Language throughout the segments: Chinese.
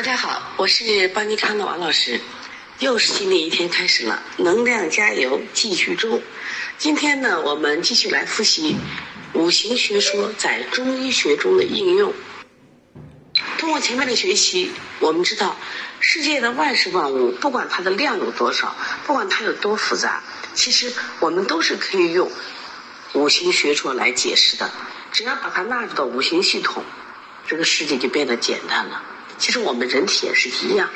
大家好，我是邦尼康的王老师，又是新的一天开始了，能量加油，继续中。今天呢，我们继续来复习五行学说在中医学中的应用。通过前面的学习，我们知道世界的万事万物，不管它的量有多少，不管它有多复杂，其实我们都是可以用五行学说来解释的。只要把它纳入到五行系统，这个世界就变得简单了。其实我们人体也是一样，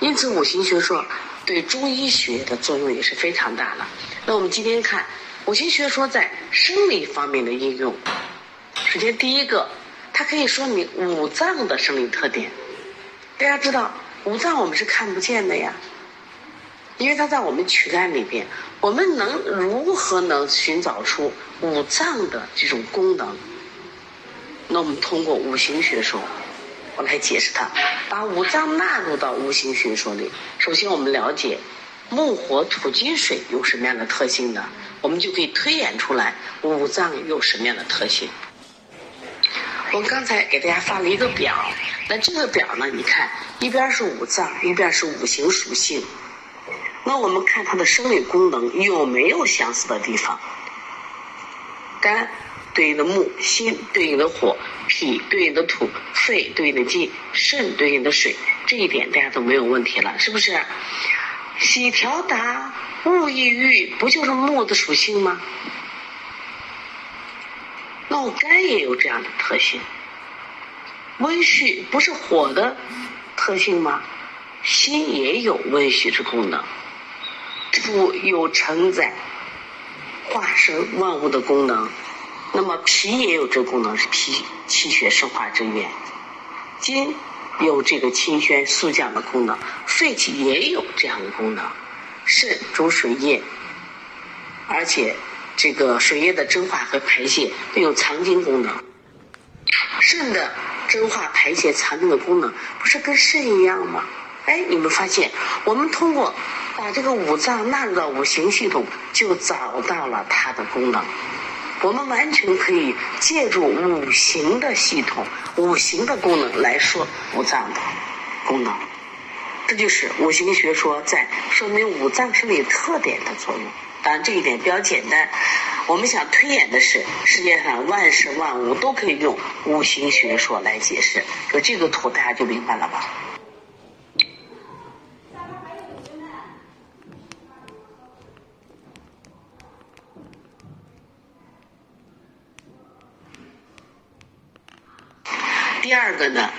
因此五行学说对中医学的作用也是非常大的。那我们今天看五行学说在生理方面的应用。首先第一个，它可以说明五脏的生理特点。大家知道五脏我们是看不见的呀，因为它在我们躯干里边。我们能如何能寻找出五脏的这种功能？那我们通过五行学说。我来解释它，把五脏纳入到五行学说里。首先，我们了解木、火、土、金、水有什么样的特性呢，我们就可以推演出来五脏有什么样的特性。我刚才给大家发了一个表，那这个表呢，你看一边是五脏，一边是五行属性。那我们看它的生理功能有没有相似的地方？肝。对应的木，心对应的火，脾对应的土，肺对应的金，肾对应的水，这一点大家都没有问题了，是不是？喜条达，物抑郁，不就是木的属性吗？那我肝也有这样的特性，温煦不是火的特性吗？心也有温煦之功能，土有承载、化生万物的功能。那么脾也有这功能，是脾气血生化之源；筋有这个清宣肃降的功能，肺气也有这样的功能。肾主水液，而且这个水液的蒸化和排泄都有藏精功能。肾的蒸化、排泄、藏精的功能，不是跟肾一样吗？哎，你们发现，我们通过把这个五脏纳入到五行系统，就找到了它的功能。我们完全可以借助五行的系统、五行的功能来说五脏的功能，这就是五行学说在说明五脏生理特点的作用。当然，这一点比较简单。我们想推演的是，世界上万事万物都可以用五行学说来解释。说这个图，大家就明白了吧？第二个呢，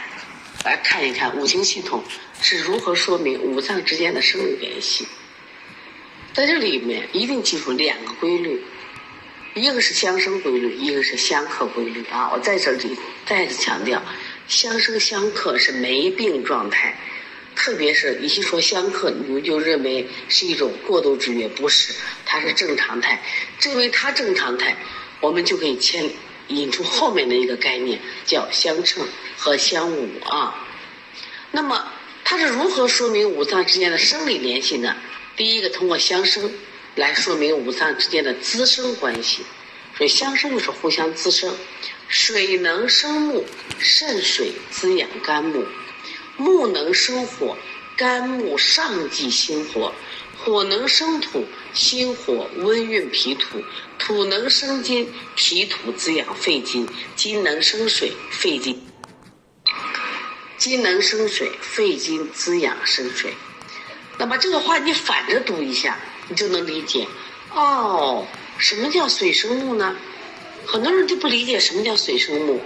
来看一看五行系统是如何说明五脏之间的生理联系。在这里面一定记住两个规律，一个是相生规律，一个是相克规律啊！我在这里再次强调，相生相克是没病状态，特别是一说相克，你们就认为是一种过度制约，不是，它是正常态。证明它正常态，我们就可以牵。引出后面的一个概念叫相称和相侮啊。那么它是如何说明五脏之间的生理联系呢？第一个通过相生来说明五脏之间的滋生关系，所以相生就是互相滋生。水能生木，肾水滋养肝木；木能生火，肝木上济心火。火能生土，心火温运脾土；土能生金，脾土滋养肺金；金能生水，肺金；金能生水，肺金滋养生水。那么这个话你反着读一下，你就能理解。哦，什么叫水生木呢？很多人就不理解什么叫水生木。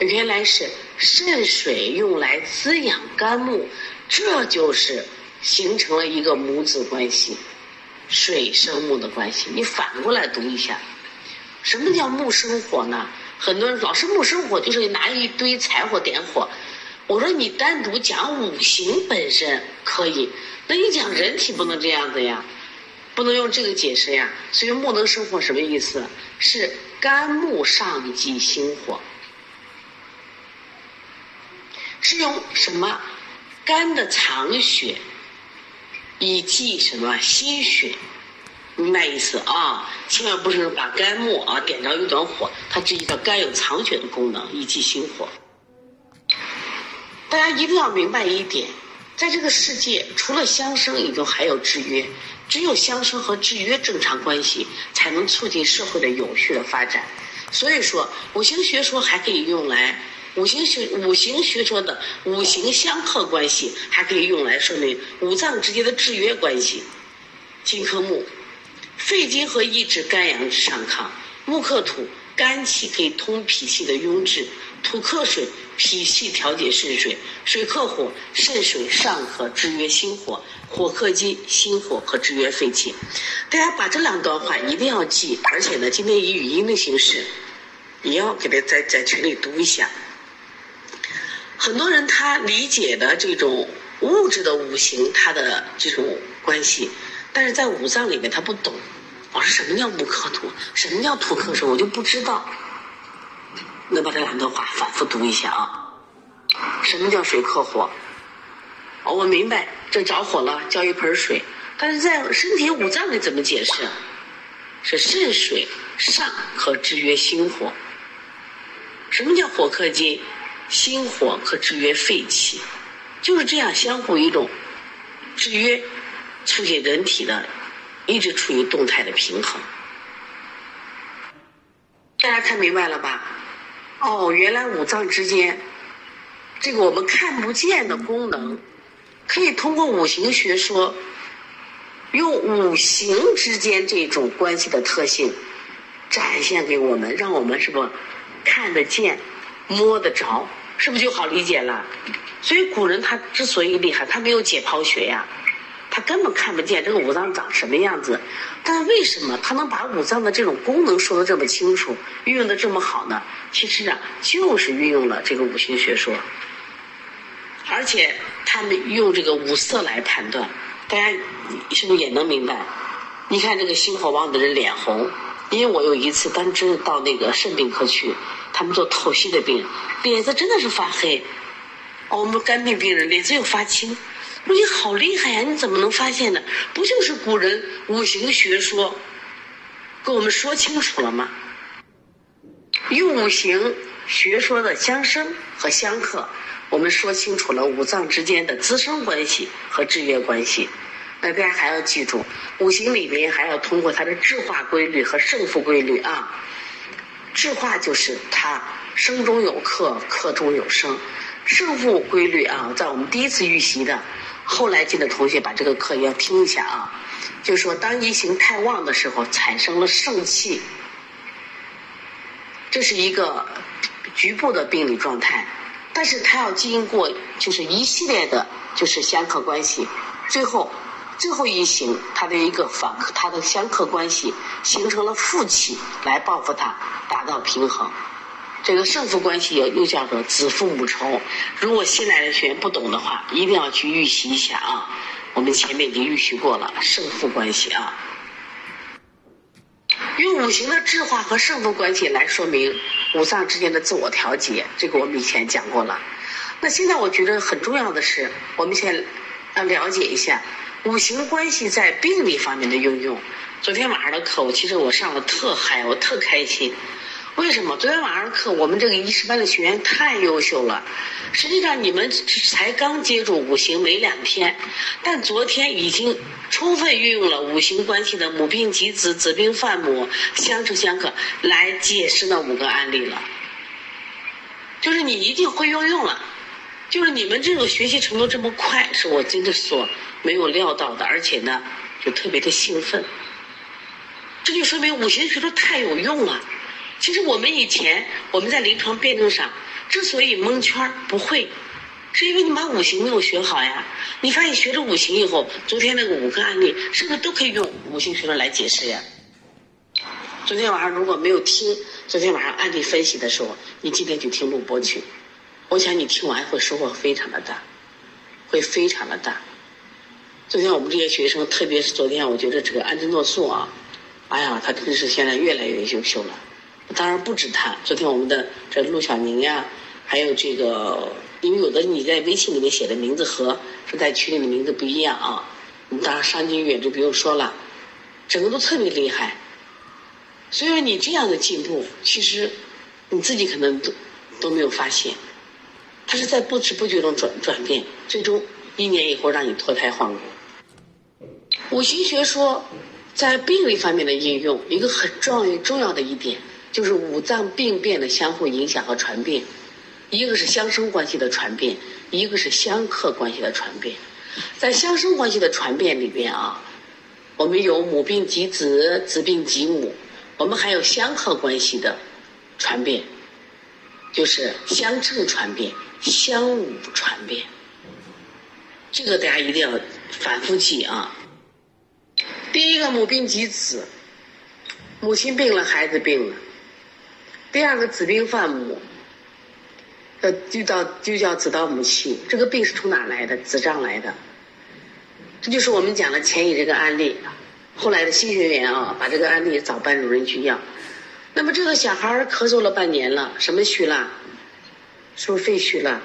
原来是肾水用来滋养肝木，这就是。形成了一个母子关系，水生木的关系。你反过来读一下，什么叫木生火呢？很多人老是木生火，就是拿一堆柴火点火。我说你单独讲五行本身可以，那你讲人体不能这样子呀，不能用这个解释呀。所以木能生火什么意思？是肝木上济心火，是用什么肝的藏血。以济什么心血，明白意思啊？千万不是把肝木啊点着一团火，它这一个肝有藏血的功能，以济心火。大家一定要明白一点，在这个世界，除了相生，也就还有制约。只有相生和制约正常关系，才能促进社会的有序的发展。所以说，五行学说还可以用来五行学五行学说的五行相克关系，还可以用来说明五脏之间的制约关系。金克木，肺经和抑制肝阳之上亢；木克土，肝气可以通脾气的壅滞；土克水。脾气调节肾水，水克火，肾水上可制约心火，火克金，心火可制约肺气。大家把这两段话一定要记，而且呢，今天以语音的形式，也要给他在在群里读一下。很多人他理解的这种物质的五行，它的这种关系，但是在五脏里面他不懂。我说什么叫木克土，什么叫土克水，我就不知道。能把这两段话反复读一下啊？什么叫水克火？哦，我明白，这着火了，浇一盆水。但是在身体五脏里怎么解释？是肾水上可制约心火。什么叫火克金？心火可制约肺气，就是这样相互一种制约，促进人体的一直处于动态的平衡。大家看明白了吧？哦，原来五脏之间，这个我们看不见的功能，可以通过五行学说，用五行之间这种关系的特性展现给我们，让我们是不看得见、摸得着，是不是就好理解了？所以古人他之所以厉害，他没有解剖学呀。他根本看不见这个五脏长什么样子，但为什么他能把五脏的这种功能说的这么清楚，运用的这么好呢？其实啊，就是运用了这个五行学说，而且他们用这个五色来判断，大家是不是也能明白？你看这个心火旺的人脸红，因为我有一次当真到那个肾病科去，他们做透析的病，脸色真的是发黑，我们肝病病人脸色又发青。说你好厉害呀！你怎么能发现呢？不就是古人五行学说给我们说清楚了吗？用五行学说的相生和相克，我们说清楚了五脏之间的滋生关系和制约关系。那大家还要记住，五行里面还要通过它的制化规律和胜负规律啊。智化就是它生中有克，克中有生；胜负规律啊，在我们第一次预习的。后来进的同学把这个课也要听一下啊，就是说当一行太旺的时候，产生了盛气，这是一个局部的病理状态，但是它要经过就是一系列的，就是相克关系，最后最后一行它的一个反它的相克关系形成了负气来报复它，达到平衡。这个胜负关系又又叫做子父母仇。如果新来的学员不懂的话，一定要去预习一下啊！我们前面已经预习过了胜负关系啊。用五行的质化和胜负关系来说明五脏之间的自我调节，这个我们以前讲过了。那现在我觉得很重要的是，我们先要了解一下五行关系在病理方面的应用。昨天晚上的课，我其实我上了特嗨，我特开心。为什么昨天晚上的课我们这个一师班的学员太优秀了？实际上你们才刚接触五行没两天，但昨天已经充分运用了五行关系的母病及子、子病犯母、相生相克来解释那五个案例了。就是你一定会运用了，就是你们这种学习程度这么快，是我真的所没有料到的，而且呢，就特别的兴奋。这就说明五行学说太有用了。其实我们以前我们在临床辩证上之所以蒙圈不会，是因为你把五行没有学好呀。你发现学了五行以后，昨天那个五个案例是不是都可以用五行学说来解释呀？昨天晚上如果没有听昨天晚上案例分析的时候，你今天就听录播去，我想你听完会收获非常的大，会非常的大。昨天我们这些学生，特别是昨天，我觉得这个安珍诺素啊，哎呀，他真是现在越来越优秀了。当然不止他，昨天我们的这陆小宁呀，还有这个，因为有的你在微信里面写的名字和是在群里的名字不一样啊。当然商金远就不用说了，整个都特别厉害。所以说你这样的进步，其实你自己可能都都没有发现。它是在不知不觉中转转变，最终一年以后让你脱胎换骨。五行学说在病理方面的应用，一个很重要重要的一点就是五脏病变的相互影响和传变，一个是相生关系的传变，一个是相克关系的传变。在相生关系的传变里边啊，我们有母病及子，子病及母，我们还有相克关系的传变，就是相正传变、相侮传变。这个大家一定要反复记啊。第一个母病及子，母亲病了，孩子病了。第二个子病犯母，呃，就叫就叫子到母亲。这个病是从哪来的？子胀来的。这就是我们讲的前乙这个案例。后来的新学员啊，把这个案例找班主任去要。那么这个小孩咳嗽了半年了，什么虚了？是不是肺虚了？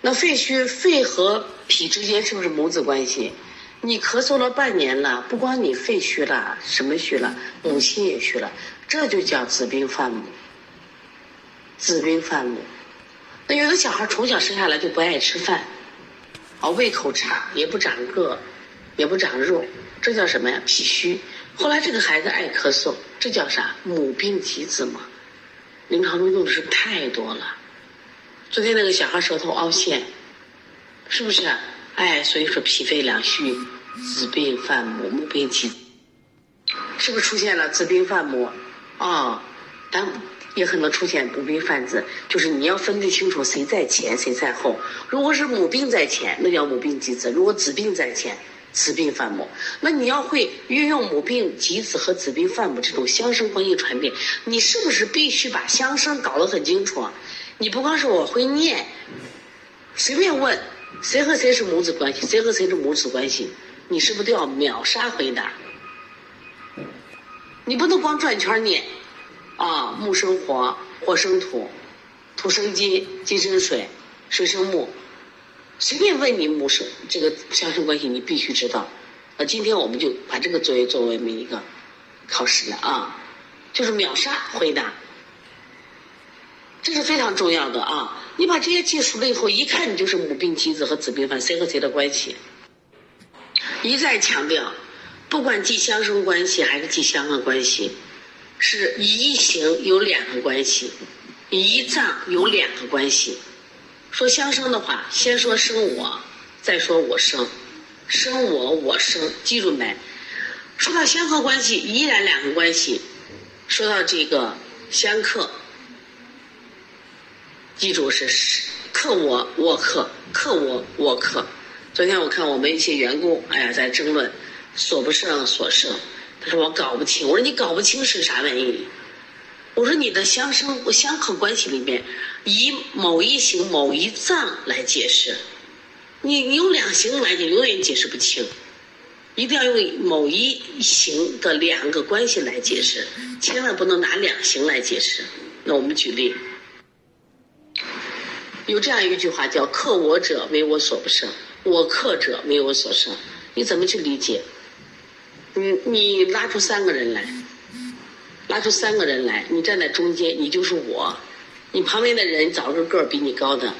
那肺虚，肺和脾之间是不是母子关系？你咳嗽了半年了，不光你肺虚了，什么虚了？母亲也虚了，这就叫子病犯母。子病犯母。那有的小孩从小生下来就不爱吃饭，啊，胃口差，也不长个，也不长肉，这叫什么呀？脾虚。后来这个孩子爱咳嗽，这叫啥？母病及子嘛。临床中用的是太多了。昨天那个小孩舌头凹陷，是不是？哎，所以说脾肺两虚。子病犯母，母病及，是不是出现了子病犯母？啊，但也可能出现母病犯子，就是你要分得清楚谁在前谁在后。如果是母病在前，那叫母病及子；如果子病在前，子病犯母。那你要会运用母病及子和子病犯母这种相生关系传变，你是不是必须把相生搞得很清楚？你不光是我会念，随便问谁和谁是母子关系，谁和谁是母子关系。你是不是都要秒杀回答？你不能光转圈念，啊，木生火，火生土，土生金，金生水，水生木，随便问你木生这个相生关系，你必须知道。那今天我们就把这个作业作为每一个考试了啊，就是秒杀回答，这是非常重要的啊！你把这些记熟了以后，一看你就是母病及子和子病犯谁和谁的关系。一再强调，不管记相生关系还是记相克关系，是一行有两个关系，一脏有两个关系。说相生的话，先说生我，再说我生，生我我生，记住没？说到相克关系，依然两个关系。说到这个相克，记住是克我我克，克我我克。昨天我看我们一些员工，哎呀，在争论所不胜所胜。他说我搞不清，我说你搞不清是啥玩意？我说你的相生相克关系里面，以某一行某一脏来解释，你你用两行来你，永远解释不清。一定要用某一行的两个关系来解释，千万不能拿两行来解释。那我们举例，有这样一句话叫“克我者为我所不胜”。我克者为我所胜，你怎么去理解？你你拉出三个人来，拉出三个人来，你站在中间，你就是我。你旁边的人找一个个儿比你高的，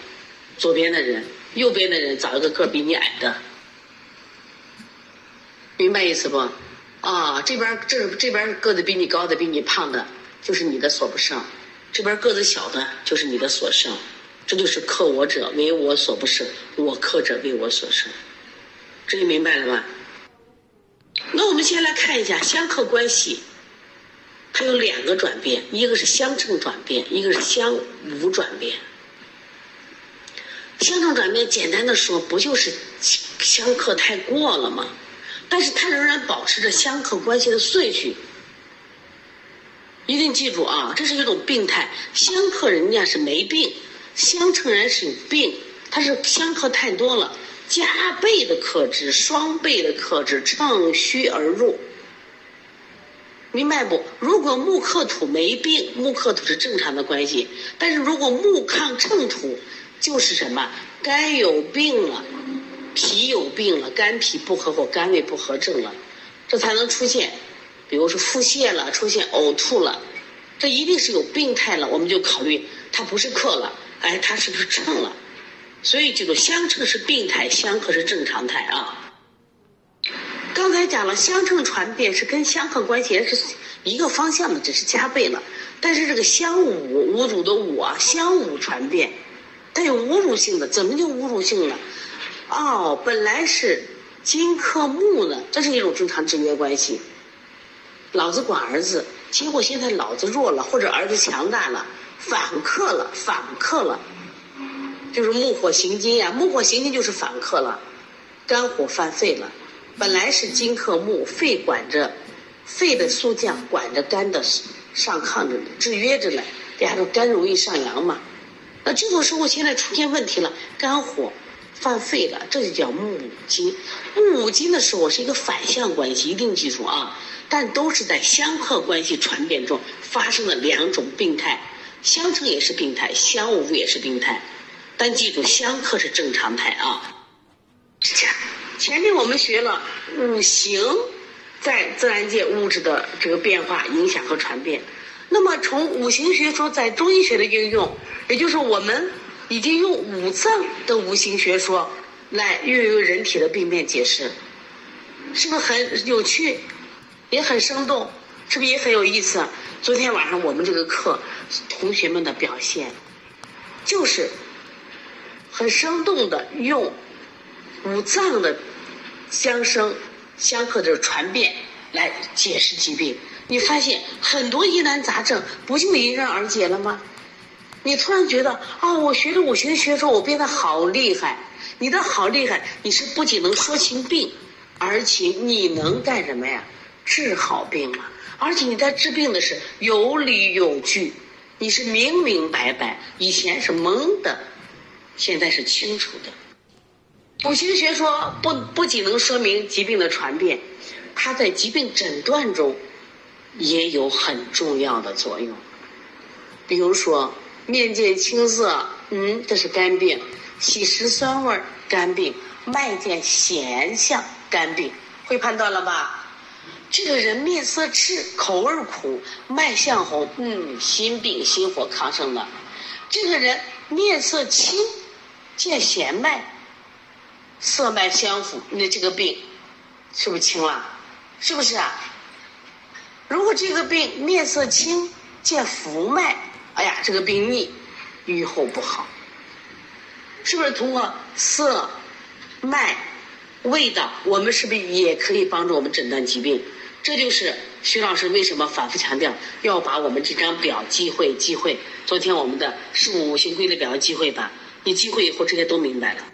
左边的人，右边的人找一个个儿比你矮的，明白意思不？啊，这边这这边个子比你高的，比你胖的，就是你的所不胜；这边个子小的，就是你的所胜。这就是克我者为我所不胜，我克者为我所胜，这就明白了吧？那我们先来看一下相克关系，它有两个转变，一个是相正转变，一个是相无转变。相正转变简单的说，不就是相克太过了吗？但是它仍然保持着相克关系的顺序。一定记住啊，这是一种病态，相克人家是没病。相乘人是有病，它是相克太多了，加倍的克制，双倍的克制，乘虚而入，明白不？如果木克土没病，木克土是正常的关系，但是如果木抗乘土，就是什么？肝有病了，脾有病了，肝脾不和或肝胃不和症了，这才能出现，比如说腹泻了，出现呕吐了，这一定是有病态了，我们就考虑它不是克了。哎，他是不是秤了？所以这个相称是病态，相克是正常态啊。刚才讲了，相称传变是跟相克关系是一个方向的，只是加倍了。但是这个相侮侮辱的侮啊，相侮传变，它有侮辱性的，怎么就侮辱性呢？哦，本来是金克木呢，这是一种正常制约关系。老子管儿子，结果现在老子弱了，或者儿子强大了，反克了，反克了，就是木火行金呀，木火行金就是反克了，肝火犯肺了。本来是金克木，肺管着肺的肃降，管着肝的上亢着，制约着呢。大家说肝容易上扬嘛？那这种时候现在出现问题了，肝火犯肺了，这就叫木五金。木五金的时候是一个反向关系，一定记住啊。但都是在相克关系传变中发生了两种病态，相称也是病态，相无也是病态。但记住，相克是正常态啊。这样前面我们学了五行在自然界物质的这个变化、影响和传变。那么从五行学说在中医学的应用，也就是我们已经用五脏的五行学说来运用人体的病变解释，是不是很有趣？也很生动，是不是也很有意思？昨天晚上我们这个课，同学们的表现，就是很生动的用五脏的相生相克的传变来解释疾病。你发现很多疑难杂症不就迎刃而解了吗？你突然觉得啊，我学了五行学说，我变得好厉害。你的好厉害，你是不仅能说清病，而且你能干什么呀？治好病了，而且你在治病的是有理有据，你是明明白白，以前是懵的，现在是清楚的。五行学说不不仅能说明疾病的传变，它在疾病诊断中也有很重要的作用。比如说，面见青色，嗯，这是肝病；喜食酸味，肝病；脉见咸象，肝病。会判断了吧？这个人面色赤，口味苦，脉象红，嗯，心病，心火亢盛的。这个人面色青，见弦脉，色脉相符，那这个病是不是轻了？是不是啊？如果这个病面色青，见浮脉，哎呀，这个病逆，愈后不好。是不是通过色、脉、味道，我们是不是也可以帮助我们诊断疾病？这就是徐老师为什么反复强调要把我们这张表记会记会。昨天我们的事物五行规律表记会吧，你记会以后这些都明白了，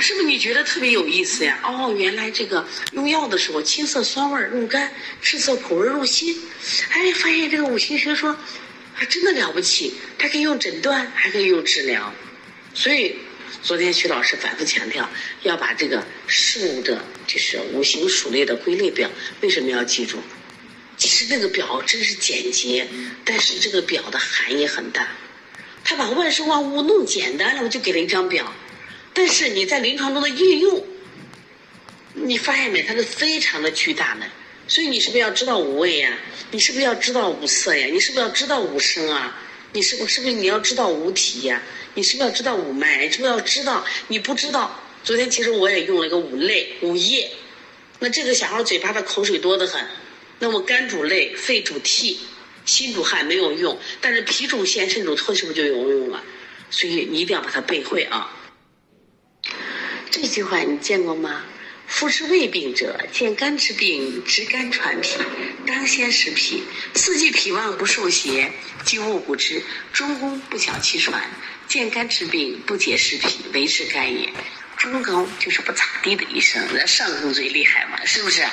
是不是你觉得特别有意思呀？哦，原来这个用药的时候，青色酸味入肝，赤色苦味入心。哎，发现这个五行学说还真的了不起，它可以用诊断，还可以用治疗，所以。昨天徐老师反复强调要把这个事物的，就是五行属类的归类表，为什么要记住？其实那个表真是简洁，但是这个表的含义很大。他把万事万物弄简单了，我就给了一张表。但是你在临床中的应用，你发现没？它是非常的巨大的。所以你是不是要知道五味呀？你是不是要知道五色呀？你是不是要知道五声啊？你是不是不是你要知道五体呀？你是不是要知道五脉？你是不是要知道？你不知道，昨天其实我也用了一个五类、五液。那这个小孩嘴巴的口水多得很。那么肝主泪，肺主涕，心主汗没有用，但是脾主涎，肾主唾是不是就有用了？所以你一定要把它背会啊。这句话你见过吗？夫之胃病者，见肝之病，知肝传脾，当先食脾。四季脾旺不受邪，经物不知，中宫不晓其传。见肝之病，不解食脾，为治肝也。中宫就是不咋地的医生，那上宫最厉害嘛，是不是？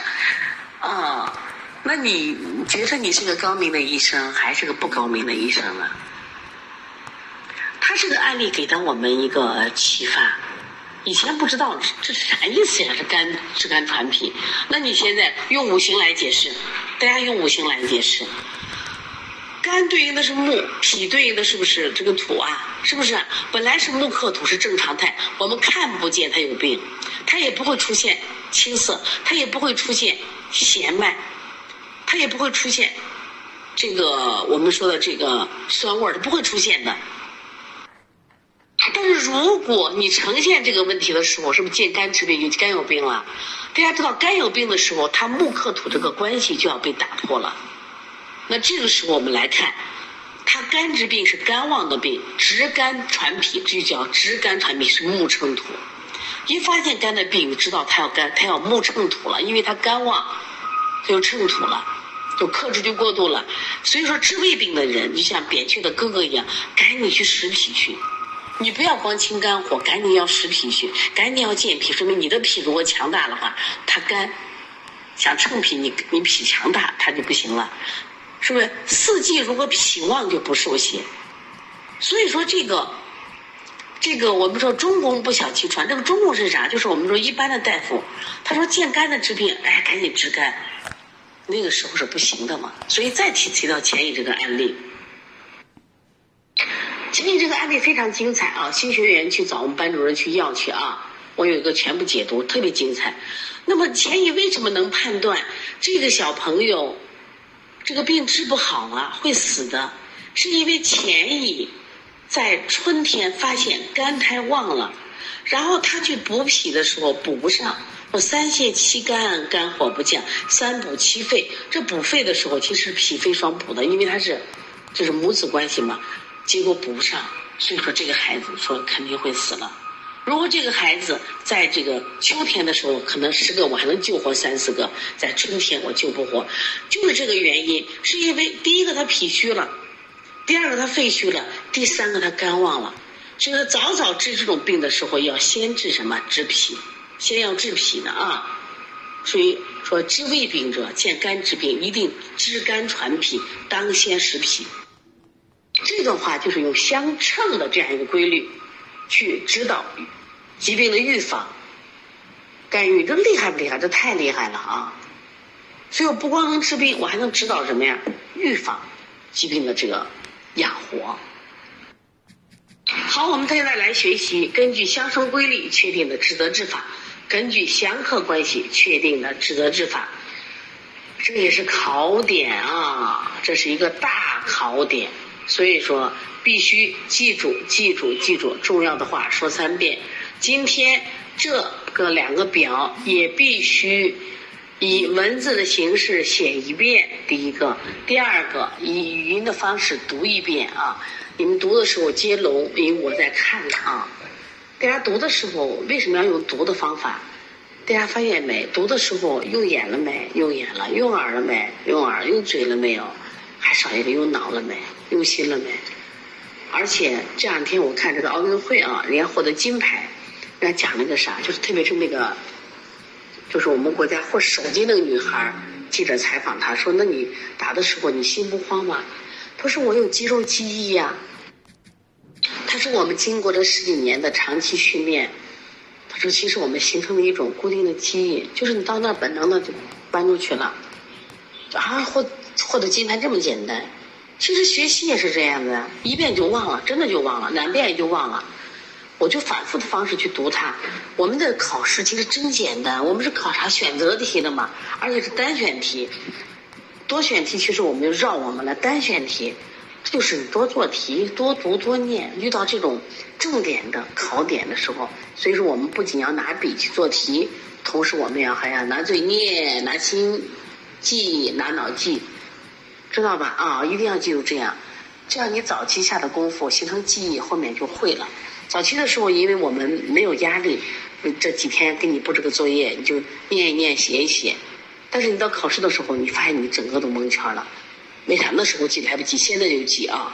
哦，那你觉得你是个高明的医生，还是个不高明的医生呢？他这个案例给到我们一个启发。以前不知道这是啥意思呀？这肝治肝传脾，那你现在用五行来解释，大家用五行来解释。肝对应的是木，脾对应的是不是这个土啊？是不是？本来是木克土是正常态，我们看不见它有病，它也不会出现青色，它也不会出现弦脉，它也不会出现这个我们说的这个酸味儿，它不会出现的。但是如果你呈现这个问题的时候，是不是见肝治病有肝有病了？大家知道肝有病的时候，它木克土这个关系就要被打破了。那这个时候我们来看，它肝之病是肝旺的病，直肝传脾，这就叫直肝传脾是木乘土。一发现肝的病，你知道它要肝，它要木乘土了，因为它肝旺，就乘土了，就克制就过度了。所以说治胃病的人，就像扁鹊的哥哥一样，赶紧去实脾去。你不要光清肝火，赶紧要实脾去，赶紧要健脾，说明你的脾如果强大的话，它肝想乘脾，你你脾强大，它就不行了，是不是？四季如果脾旺就不受邪，所以说这个这个我们说中宫不小气传，这个中宫是啥？就是我们说一般的大夫，他说见肝的治病，哎，赶紧治肝，那个时候是不行的嘛。所以再提提到前一这个案例。前面这个案例非常精彩啊！新学员去找我们班主任去要去啊！我有一个全部解读，特别精彩。那么钱乙为什么能判断这个小朋友这个病治不好啊，会死的？是因为钱乙在春天发现肝胎旺了，然后他去补脾的时候补不上。说三泻七肝，肝火不降；三补七肺，这补肺的时候其实脾肺双补的，因为他是就是母子关系嘛。结果补不上，所以说这个孩子说肯定会死了。如果这个孩子在这个秋天的时候，可能十个我还能救活三四个，在春天我救不活，就是这个原因，是因为第一个他脾虚了，第二个他肺虚了，第三个他肝旺了。所以说早早治这种病的时候，要先治什么？治脾，先要治脾的啊。所以说治胃病者见肝治病，一定治肝传脾，当先实脾。这个话就是用相称的这样一个规律，去指导疾病的预防、干预，这厉害不厉害？这太厉害了啊！所以我不光能治病，我还能指导什么呀？预防疾病的这个养活。好，我们现在来学习根据相生规律确定的治则治法，根据相克关系确定的治则治法。这也是考点啊，这是一个大考点。所以说，必须记住、记住、记住重要的话说三遍。今天这个两个表也必须以文字的形式写一遍。第一个，第二个以语音的方式读一遍啊！你们读的时候接龙，因为我在看呢啊。大家读的时候为什么要用读的方法？大家发现没？读的时候用眼了没？用眼了。用耳了没？用耳。用嘴了没有？还少一个用脑了没？用心了没？而且这两天我看这个奥运会啊，人家获得金牌，人家讲那个啥，就是特别是那个，就是我们国家获首金那个女孩，记者采访她说：“那你打的时候你心不慌吗？”她说：“我有肌肉记忆呀。”她说：“我们经过这十几年的长期训练，她说其实我们形成了一种固定的记忆，就是你到那儿本能的就搬出去了，啊获获得金牌这么简单。”其实学习也是这样的，一遍就忘了，真的就忘了，两遍也就忘了。我就反复的方式去读它。我们的考试其实真简单，我们是考察选择题的嘛，而且是单选题。多选题其实我们就绕我们了，单选题就是多做题、多读、多念。遇到这种重点的考点的时候，所以说我们不仅要拿笔去做题，同时我们要还要拿嘴念、拿心记、拿脑记。知道吧？啊，一定要记住这样，这样你早期下的功夫形成记忆，后面就会了。早期的时候，因为我们没有压力，这几天给你布置个作业，你就念一念，写一写。但是你到考试的时候，你发现你整个都蒙圈了。为啥？那时候记来不及，现在就记啊。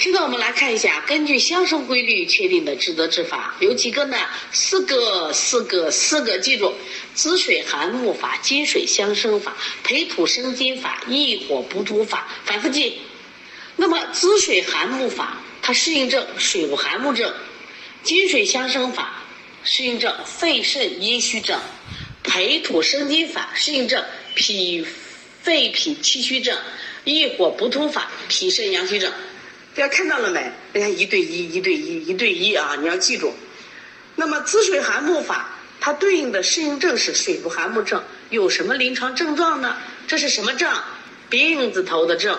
现在我们来看一下，根据相生规律确定的治则治法有几个呢？四个，四个，四个，记住：子水寒木法、金水相生法、培土生金法、益火补土法，反复记。那么子水寒木法，它适应症水无寒木症；金水相生法适应症肺肾阴虚症；培土生金法适应症脾肺脾气虚症；益火补土法脾肾阳虚症。大家看到了没？人家一对一，一对一，一对一啊！你要记住。那么滋水寒木法，它对应的适应症是水不寒木症，有什么临床症状呢？这是什么症？病字头的症。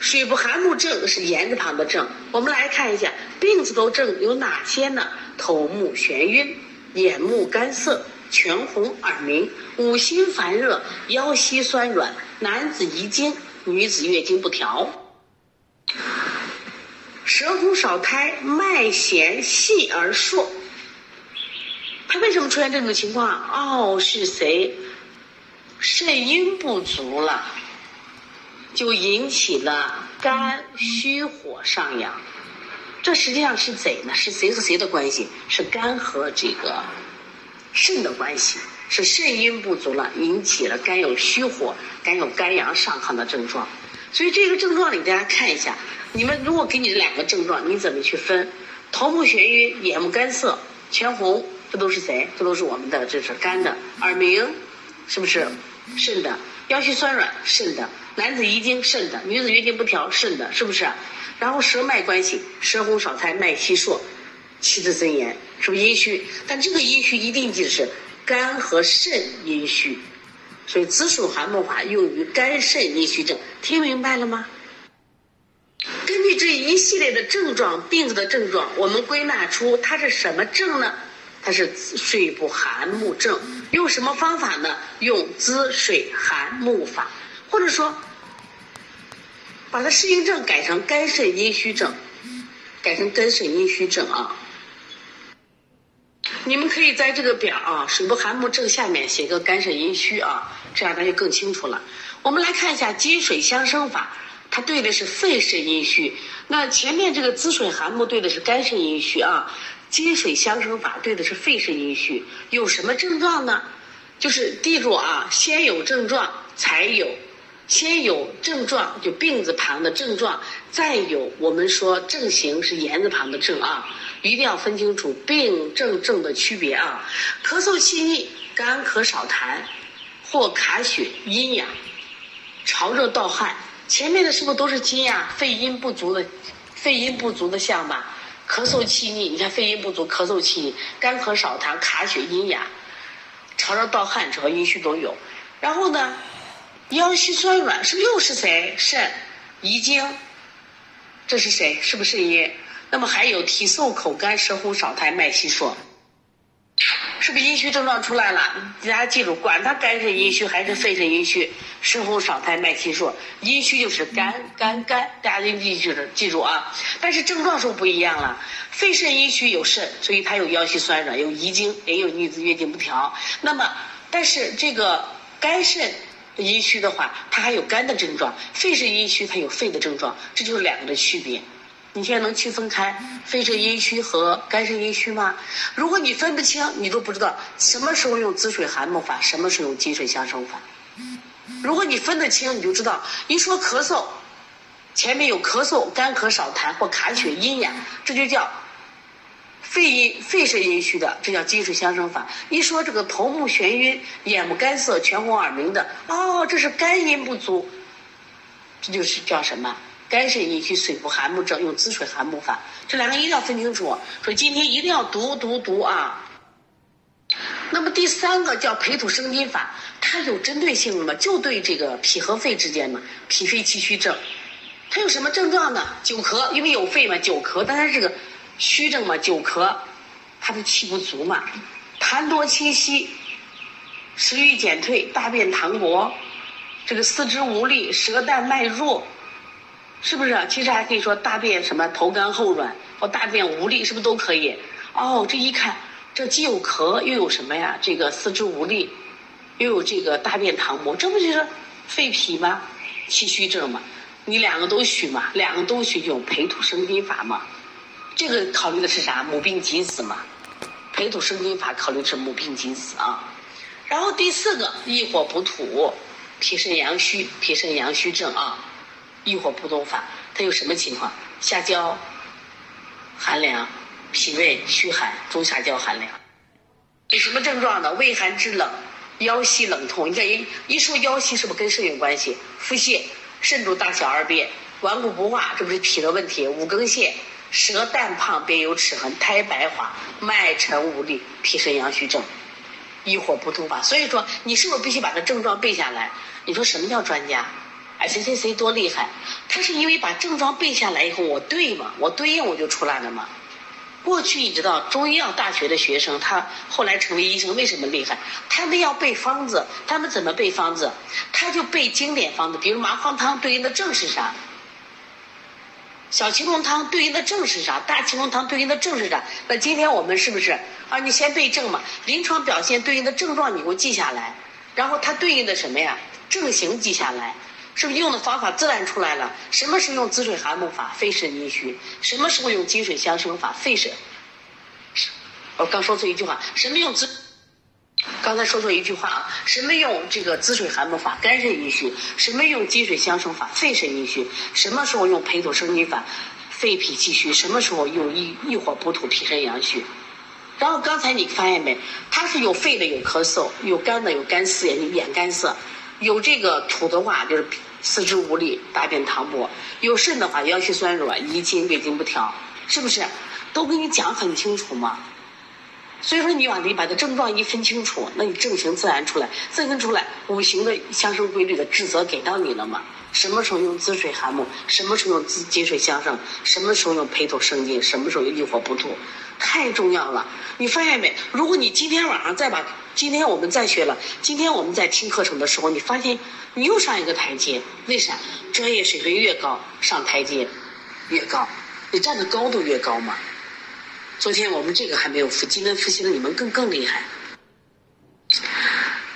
水不寒木症是言字旁的症。我们来看一下病字头症有哪些呢？头目眩晕，眼目干涩，全红耳鸣，五心烦热，腰膝酸软，男子遗精，女子月经不调，舌红少苔，脉弦细而数。他为什么出现这种情况？哦，是谁？肾阴不足了，就引起了肝虚火上扬。这实际上是谁呢？是谁和谁的关系？是肝和这个肾的关系。是肾阴不足了，引起了肝有虚火、肝有肝阳上亢的症状。所以这个症状里，大家看一下，你们如果给你这两个症状，你怎么去分？头目眩晕，眼目干涩，全红。这都是谁？这都是我们的，这是肝的。耳鸣，是不是肾的？腰膝酸软，肾的。男子遗精，肾的。女子月经不调，肾的，是不是？然后舌脉关系，舌红少苔，脉细数，气滞森严，是不是阴虚？但这个阴虚一定记得是肝和肾阴虚，所以子属寒木法用于肝肾阴虚症，听明白了吗？根据这一系列的症状，病子的症状，我们归纳出它是什么症呢？它是水不寒木症，用什么方法呢？用滋水寒木法，或者说把它适应症改成肝肾阴虚症，改成肝肾阴虚症啊。你们可以在这个表啊，水不寒木症下面写个肝肾阴虚啊，这样他就更清楚了。我们来看一下金水相生法，它对的是肺肾阴虚，那前面这个滋水寒木对的是肝肾阴虚啊。金水相生法对的是肺肾阴虚，有什么症状呢？就是记住啊，先有症状才有，先有症状就病字旁的症状，再有我们说症型是言字旁的症啊，一定要分清楚病症症的区别啊。咳嗽气逆，干咳少痰，或卡血阴阳，潮热盗汗，前面的是不是都是金呀？肺阴不足的，肺阴不足的象吧？咳嗽气逆，你看肺阴不足，咳嗽气逆，干咳少痰，卡血阴哑，潮热盗汗，这和阴虚都有。然后呢，腰膝酸软，是不是又是谁？肾遗精，这是谁？是不是肾阴？那么还有体瘦口干，舌红少苔，脉细数。是不是阴虚症状出来了？大家记住，管它肝肾阴虚还是肺肾阴虚，舌红少苔，脉细数，阴虚就是肝肝肝，大家一定记住记住啊。但是症状是不不一样了，肺肾阴虚有肾，所以它有腰膝酸软，有遗精，也有女子月经不调。那么，但是这个肝肾阴虚的话，它还有肝的症状；肺肾阴虚，它有肺的症状，这就是两个的区别。你现在能区分开肺肾阴虚和肝肾阴虚吗？如果你分不清，你都不知道什么时候用滋水寒木法，什么时候用金水相生法。如果你分得清，你就知道一说咳嗽，前面有咳嗽、干咳少痰或卡血阴阳，这就叫肺阴肺肾阴虚的，这叫金水相生法。一说这个头目眩晕、眼目干涩、全红耳鸣的，哦，这是肝阴不足，这就是叫什么？肝肾阴虚、水不寒木症，用滋水寒木法，这两个一定要分清楚。说今天一定要读读读啊。那么第三个叫培土生金法，它有针对性的吗？就对这个脾和肺之间嘛，脾肺气虚症，它有什么症状呢？久咳，因为有肺嘛，久咳，但是这个虚症嘛，久咳，它的气不足嘛，痰多清稀，食欲减退，大便溏薄，这个四肢无力，舌淡脉弱。是不是？其实还可以说大便什么头干后软或大便无力，是不是都可以？哦，这一看，这既有咳又有什么呀？这个四肢无力，又有这个大便溏薄，这不就是肺脾吗？气虚症嘛？你两个都虚嘛？两个都虚就用培土生金法嘛？这个考虑的是啥？母病及子嘛？培土生金法考虑是母病及子啊。然后第四个益火补土，脾肾阳虚，脾肾阳虚症啊。益火不通法，它有什么情况？下焦寒凉，脾胃虚寒，中下焦寒凉。有什么症状呢？畏寒肢冷，腰膝冷痛。你看一一说腰膝，是不是跟肾有关系？腹泻，肾主大小二便，顽固不化，这不是脾的问题。五更泻，舌淡胖，便有齿痕，苔白滑，脉沉无力，脾肾阳虚症。益火不通法。所以说，你是不是必须把这症状背下来？你说什么叫专家？哎，谁谁谁多厉害？他是因为把症状背下来以后，我对嘛，我对应我就出来了嘛。过去你知道中医药大学的学生，他后来成为医生为什么厉害？他们要背方子，他们怎么背方子？他就背经典方子，比如麻黄汤对应的症是啥？小青龙汤对应的症是啥？大青龙汤对应的症是啥？那今天我们是不是啊？你先背症嘛，临床表现对应的症状你给我记下来，然后它对应的什么呀？症型记下来。是不是用的方法自然出来了？什么时候用滋水涵木法？肺肾阴虚。什么时候用金水相生法？肺肾。我刚说错一句话，什么用滋？刚才说错一句话啊，什么用这个滋水涵木法？肝肾阴虚。什么用金水相生法？肺肾阴虚。什么时候用培土生金法？肺脾气虚。什么时候用一一火补土？脾肾阳虚。然后刚才你发现没？它是有肺的有咳嗽，有肝的有干涩眼，眼干涩，有这个土的话就是。四肢无力，大便溏薄；有肾的话，阳虚酸弱，遗精月经不调，是不是？都给你讲很清楚嘛。所以说，你把你把这症状一分清楚，那你症型自然出来，自然出来，五行的相生规律的治则给到你了嘛。什么时候用滋水涵木？什么时候用滋金水相生？什么时候用培土生金？什么时候用利火补土？太重要了。你发现没？如果你今天晚上再把今天我们再学了，今天我们在听课程的时候，你发现你又上一个台阶。为啥？专业水平越高，上台阶越高，你站的高度越高嘛。昨天我们这个还没有复，今天复习的你们更更厉害。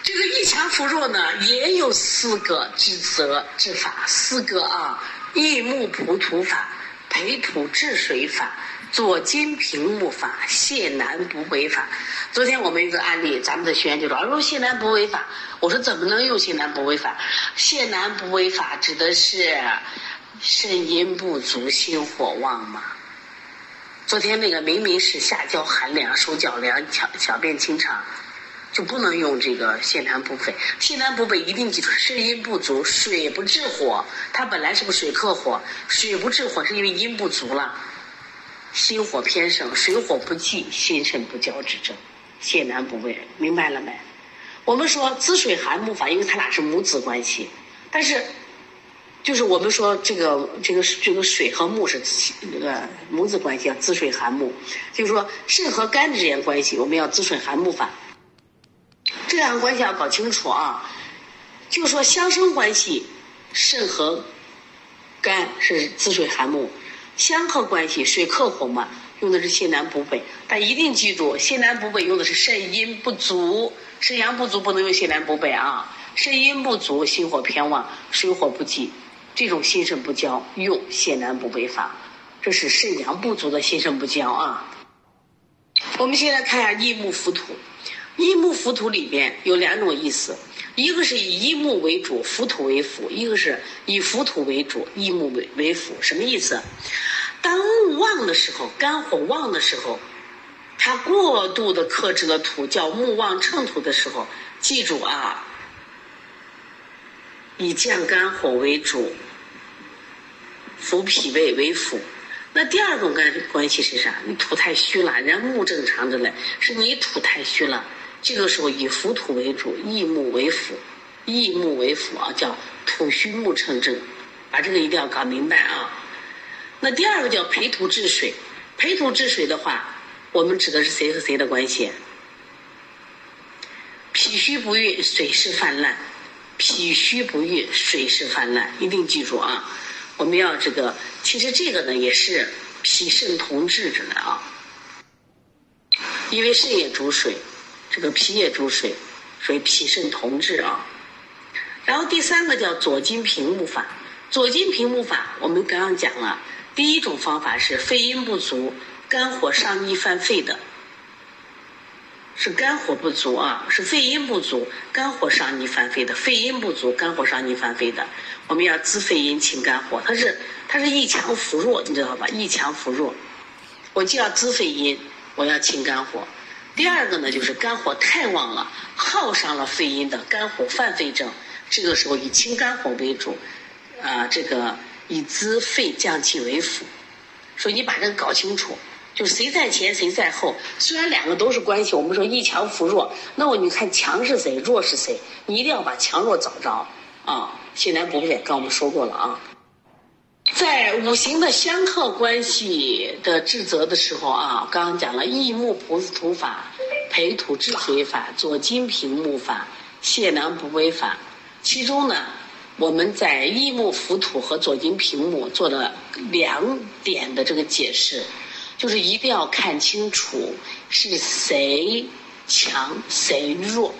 这个一强扶弱呢，也有四个治则治法，四个啊，益木补土法、培土治水法、左金平木法、泻南补北法。昨天我们一个案例，咱们的学员就说：“说泻南补北法。”我说：“怎么能用泻南补北法？泻南补北法指的是肾阴不足、心火旺嘛。”昨天那个明明是下焦寒凉、手脚凉、小小便清长。就不能用这个泻南补北，泻南补北一定记住，肾阴不足，水不治火，它本来是个水克火，水不治火是因为阴不足了，心火偏盛，水火不济，心肾不交之症，泻南补北，明白了没？我们说滋水涵木法，因为它俩是母子关系，但是就是我们说这个这个这个水和木是那个母子关系，啊滋水涵木，就是说肾和肝之间关系，我们要滋水涵木法。这两个关系要搞清楚啊！就说相生关系，肾和肝是滋水涵木；相克关系，水克火嘛，用的是泻南补北。但一定记住，泻南补北用的是肾阴不足，肾阳不足不能用泻南补北啊！肾阴不足，心火偏旺，水火不济，这种心肾不交，用泻南补北法。这是肾阳不足的心肾不交啊！我们现在看一下逆木浮土。一木浮土里边有两种意思，一个是以一木为主，浮土为辅；一个是以浮土为主，一木为为辅。什么意思？当木旺的时候，肝火旺的时候，它过度的克制了土，叫木旺乘土的时候，记住啊，以降肝火为主，扶脾胃为辅。那第二种关关系是啥？你土太虚了，人家木正常着嘞，是你土太虚了。这个时候以浮土为主，益木为辅，益木为辅啊，叫土虚木成正，把这个一定要搞明白啊。那第二个叫培土治水，培土治水的话，我们指的是谁和谁的关系？脾虚不运，水势泛滥；脾虚不运，水势泛滥，一定记住啊。我们要这个，其实这个呢也是脾肾同治着呢啊，因为肾也主水。这个脾也主水，所以脾肾同治啊。然后第三个叫左金平木法，左金平木法我们刚刚讲了，第一种方法是肺阴不足，肝火上逆犯肺的，是肝火不足啊，是肺阴不足，肝火上逆犯肺的，肺阴不足，肝火上逆犯肺的，我们要滋肺阴清肝火，它是它是一强扶弱，你知道吧？一强扶弱，我既要滋肺阴，我要清肝火。第二个呢，就是肝火太旺了，耗伤了肺阴的肝火犯肺症，这个时候以清肝火为主，啊，这个以滋肺降气为辅。所以你把这个搞清楚，就谁在前谁在后。虽然两个都是关系，我们说一强扶弱，那我你看强是谁，弱是谁，你一定要把强弱找着。啊，谢南不变，刚我们说过了啊。在五行的相克关系的治则的时候啊，刚刚讲了益木菩萨土法、培土治水法、左金平木法、泄囊补位法。其中呢，我们在益木浮土和左金平木做了两点的这个解释，就是一定要看清楚是谁强谁弱，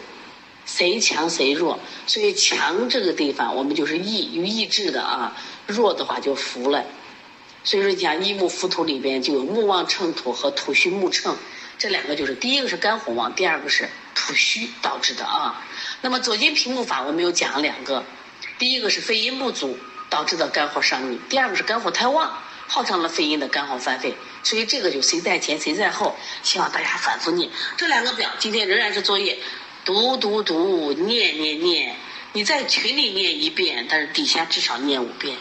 谁强谁弱。所以强这个地方，我们就是益有益智的啊。弱的话就浮了，所以说讲一木浮土里边就有木旺乘土和土虚木乘，这两个就是第一个是肝火旺，第二个是土虚导致的啊。那么左金平木法我们又讲了两个，第一个是肺阴不足导致的肝火上逆，第二个是肝火太旺耗上了肺阴的肝火犯肺，所以这个就谁在前谁在后，希望大家反复念这两个表。今天仍然是作业，读读读，念念念，你在群里念一遍，但是底下至少念五遍。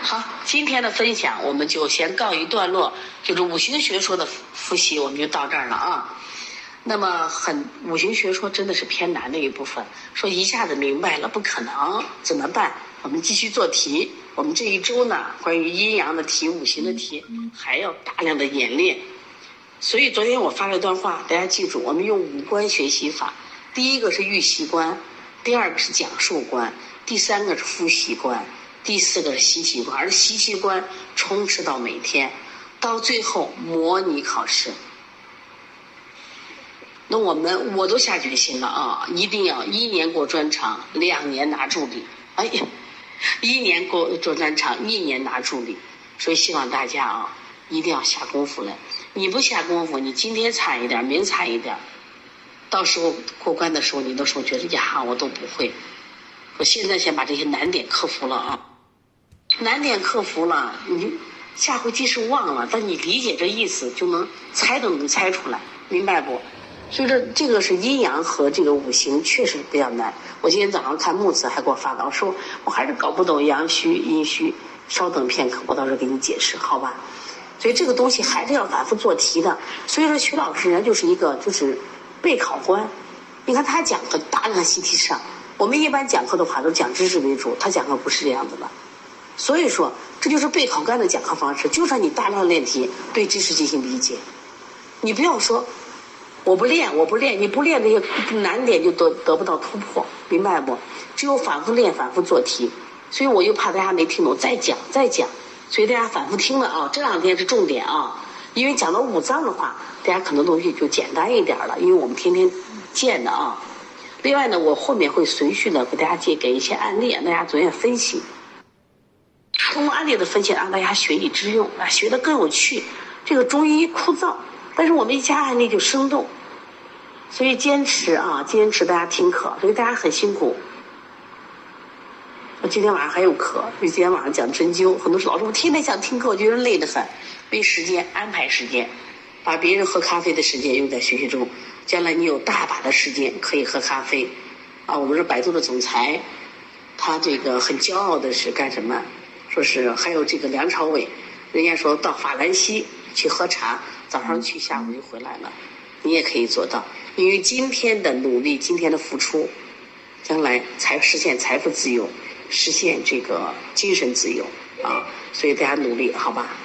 好，今天的分享我们就先告一段落，就是五行学说的复习，我们就到这儿了啊。那么，很五行学说真的是偏难的一部分，说一下子明白了不可能，怎么办？我们继续做题。我们这一周呢，关于阴阳的题、五行的题，还要大量的演练。所以昨天我发了一段话，大家记住，我们用五官学习法，第一个是预习观，第二个是讲述观，第三个是复习观。第四个是习习观，而习习观充斥到每天，到最后模拟考试。那我们我都下决心了啊，一定要一年过专场，两年拿助理。哎呀，一年过做专场，一年拿助理。所以希望大家啊，一定要下功夫来。你不下功夫，你今天差一点，明差一点，到时候过关的时候，你都说觉得呀，我都不会。我现在先把这些难点克服了啊。难点克服了，你下回即使忘了，但你理解这意思，就能猜都能猜出来，明白不？所以说，这个是阴阳和这个五行确实比较难。我今天早上看木子还给我发到，说我还是搞不懂阳虚阴虚，稍等片刻，我到时候给你解释，好吧？所以这个东西还是要反复做题的。所以说，徐老师呢就是一个就是备考官，你看他讲课大量习题上，我们一般讲课的话都讲知识为主，他讲课不是这样子的。所以说，这就是备考官的讲课方式，就算你大量练题，对知识进行理解。你不要说我不练，我不练，你不练这些难点就得得不到突破，明白不？只有反复练，反复做题。所以我又怕大家没听懂，再讲再讲。所以大家反复听了啊，这两天是重点啊。因为讲到五脏的话，大家可能东西就简单一点了，因为我们天天见的啊。另外呢，我后面会随序的给大家借给一些案例，大家逐渐分析。通过案例的分析，让大家学以致用，啊，学的更有趣。这个中医枯燥，但是我们一加案例就生动。所以坚持啊，坚持大家听课，所以大家很辛苦。我今天晚上还有课，因为今天晚上讲针灸。很多老师，我天天想听课，我觉得累得很，没时间安排时间，把别人喝咖啡的时间用在学习中。将来你有大把的时间可以喝咖啡。啊，我们是百度的总裁，他这个很骄傲的是干什么？说是还有这个梁朝伟，人家说到法兰西去喝茶，早上去，下午就回来了，你也可以做到。因为今天的努力，今天的付出，将来才实现财富自由，实现这个精神自由啊！所以大家努力，好吧？